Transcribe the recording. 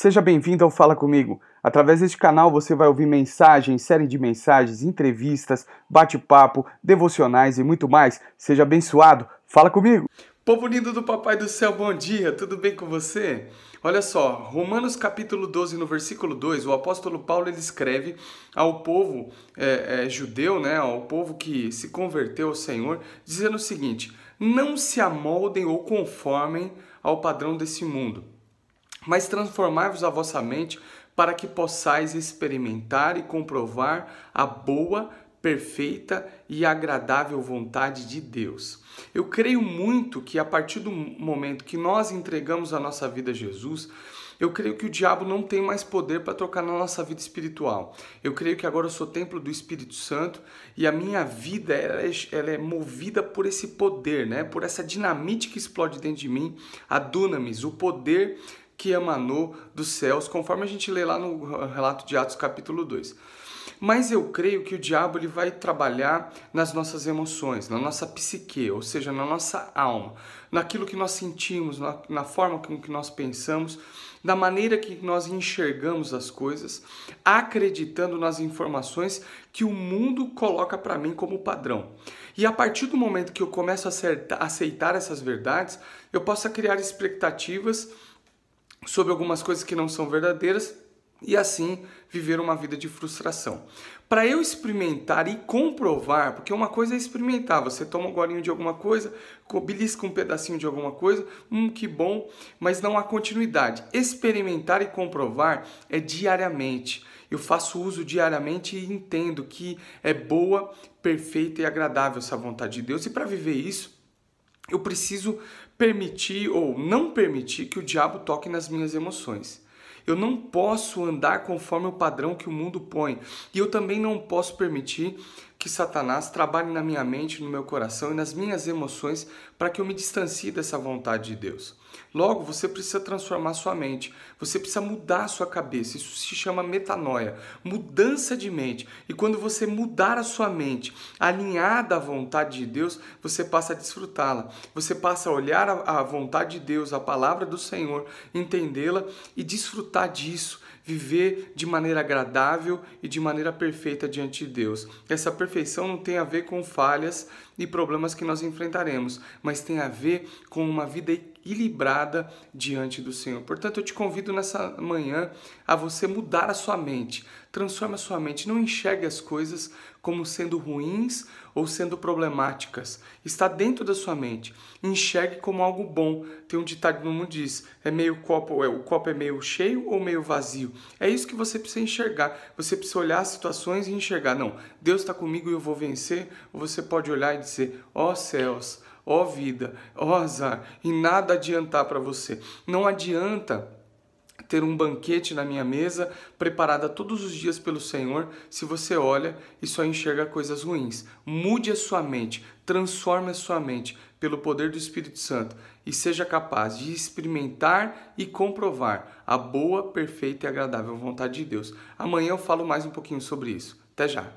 Seja bem-vindo ao Fala Comigo. Através deste canal você vai ouvir mensagens, série de mensagens, entrevistas, bate-papo, devocionais e muito mais. Seja abençoado. Fala comigo. Povo lindo do Papai do Céu, bom dia, tudo bem com você? Olha só, Romanos capítulo 12, no versículo 2, o apóstolo Paulo ele escreve ao povo é, é, judeu, né, ao povo que se converteu ao Senhor, dizendo o seguinte: Não se amoldem ou conformem ao padrão desse mundo mas transformai-vos a vossa mente para que possais experimentar e comprovar a boa, perfeita e agradável vontade de Deus. Eu creio muito que a partir do momento que nós entregamos a nossa vida a Jesus, eu creio que o diabo não tem mais poder para tocar na nossa vida espiritual. Eu creio que agora eu sou templo do Espírito Santo e a minha vida ela é, ela é movida por esse poder, né? por essa dinamite que explode dentro de mim, a dunamis, o poder que emanou dos céus, conforme a gente lê lá no relato de Atos capítulo 2. Mas eu creio que o diabo ele vai trabalhar nas nossas emoções, na nossa psique, ou seja, na nossa alma, naquilo que nós sentimos, na, na forma com que nós pensamos, da maneira que nós enxergamos as coisas, acreditando nas informações que o mundo coloca para mim como padrão. E a partir do momento que eu começo a aceitar essas verdades, eu posso criar expectativas sobre algumas coisas que não são verdadeiras e assim viver uma vida de frustração. Para eu experimentar e comprovar, porque uma coisa é experimentar, você toma um golinho de alguma coisa, belisca um pedacinho de alguma coisa, hum, que bom, mas não há continuidade. Experimentar e comprovar é diariamente. Eu faço uso diariamente e entendo que é boa, perfeita e agradável essa vontade de Deus. E para viver isso, eu preciso permitir ou não permitir que o diabo toque nas minhas emoções. Eu não posso andar conforme o padrão que o mundo põe. E eu também não posso permitir que Satanás trabalhe na minha mente, no meu coração e nas minhas emoções para que eu me distancie dessa vontade de Deus. Logo, você precisa transformar sua mente, você precisa mudar sua cabeça. Isso se chama metanoia, mudança de mente. E quando você mudar a sua mente, alinhada à vontade de Deus, você passa a desfrutá-la. Você passa a olhar a vontade de Deus, a palavra do Senhor, entendê-la e desfrutar disso viver de maneira agradável e de maneira perfeita diante de Deus. Essa perfeição não tem a ver com falhas e problemas que nós enfrentaremos, mas tem a ver com uma vida diante do Senhor. Portanto, eu te convido nessa manhã a você mudar a sua mente. Transforme a sua mente, não enxergue as coisas como sendo ruins ou sendo problemáticas. Está dentro da sua mente. Enxergue como algo bom. Tem um ditado no mundo diz: é meio copo, é, o copo é meio cheio ou meio vazio. É isso que você precisa enxergar. Você precisa olhar as situações e enxergar. Não, Deus está comigo e eu vou vencer. Ou você pode olhar e dizer: ó oh, céus, ó vida, ó azar, e nada adiantar para você. Não adianta ter um banquete na minha mesa, preparada todos os dias pelo Senhor, se você olha e só enxerga coisas ruins. Mude a sua mente, transforme a sua mente pelo poder do Espírito Santo e seja capaz de experimentar e comprovar a boa, perfeita e agradável vontade de Deus. Amanhã eu falo mais um pouquinho sobre isso. Até já!